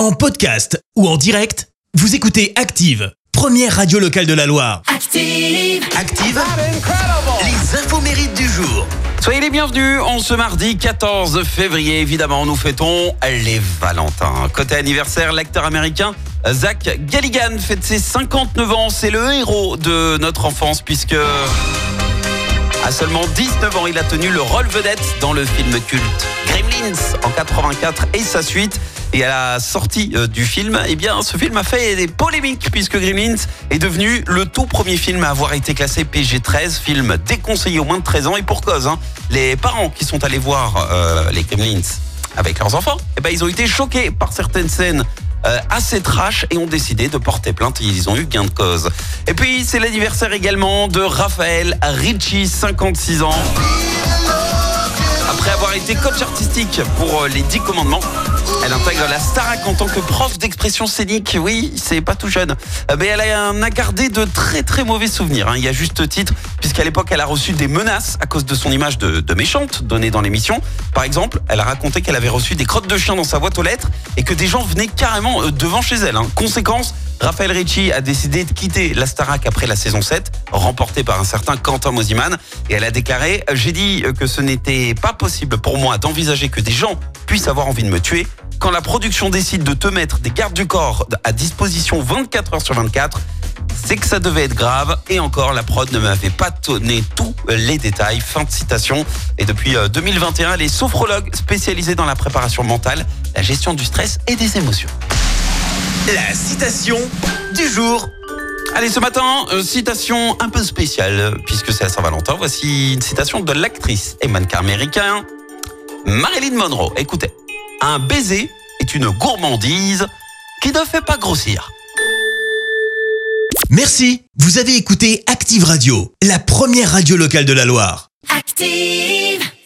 En podcast ou en direct, vous écoutez Active, première radio locale de la Loire. Active. Active, les infos mérites du jour. Soyez les bienvenus en ce mardi 14 février. Évidemment, nous fêtons les Valentins. Côté anniversaire, l'acteur américain Zach Galligan fête ses 59 ans. C'est le héros de notre enfance puisque à seulement 19 ans, il a tenu le rôle vedette dans le film culte Gremlins en 84 et sa suite. Et à la sortie euh, du film, eh bien, ce film a fait des polémiques puisque Gremlins est devenu le tout premier film à avoir été classé PG-13, film déconseillé aux moins de 13 ans et pour cause. hein. Les parents qui sont allés voir euh, les Gremlins avec leurs enfants, eh ben, ils ont été choqués par certaines scènes euh, assez trash et ont décidé de porter plainte. Ils ont eu gain de cause. Et puis, c'est l'anniversaire également de Raphaël Ricci, 56 ans. Après avoir été coach artistique pour euh, les 10 commandements, elle intègre la Starac en tant que prof d'expression scénique. Oui, c'est pas tout jeune. Euh, Mais elle a, en a gardé de très très mauvais souvenirs. hein. Il y a juste titre, puisqu'à l'époque, elle a reçu des menaces à cause de son image de, de méchante donnée dans l'émission. Par exemple, elle a raconté qu'elle avait reçu des crottes de chien dans sa boîte aux lettres et que des gens venaient carrément euh, devant chez elle. hein. Conséquence, Raphaël Ricci a décidé de quitter la Starac après la saison 7, remportée par un certain Quentin Mosiman. Et elle a déclaré « J'ai dit que ce n'était pas possible pour moi d'envisager que des gens puissent avoir envie de me tuer. Quand la production décide de te mettre des gardes du corps à disposition 24 heures sur 24, c'est que ça devait être grave. Et encore, la prod ne m'avait pas donné tous les détails. Fin de citation. Et depuis euh, 2021, elle est sophrologue spécialisée dans la préparation mentale, la gestion du stress et des émotions. La citation du jour. Allez, ce matin, euh, citation un peu spéciale, puisque c'est à Saint-Valentin. Voici une citation de l'actrice et mannequin américain Marilyn Monroe. Écoutez, un baiser est une gourmandise qui ne fait pas grossir. Merci, vous avez écouté Active Radio, la première radio locale de la Loire. Active.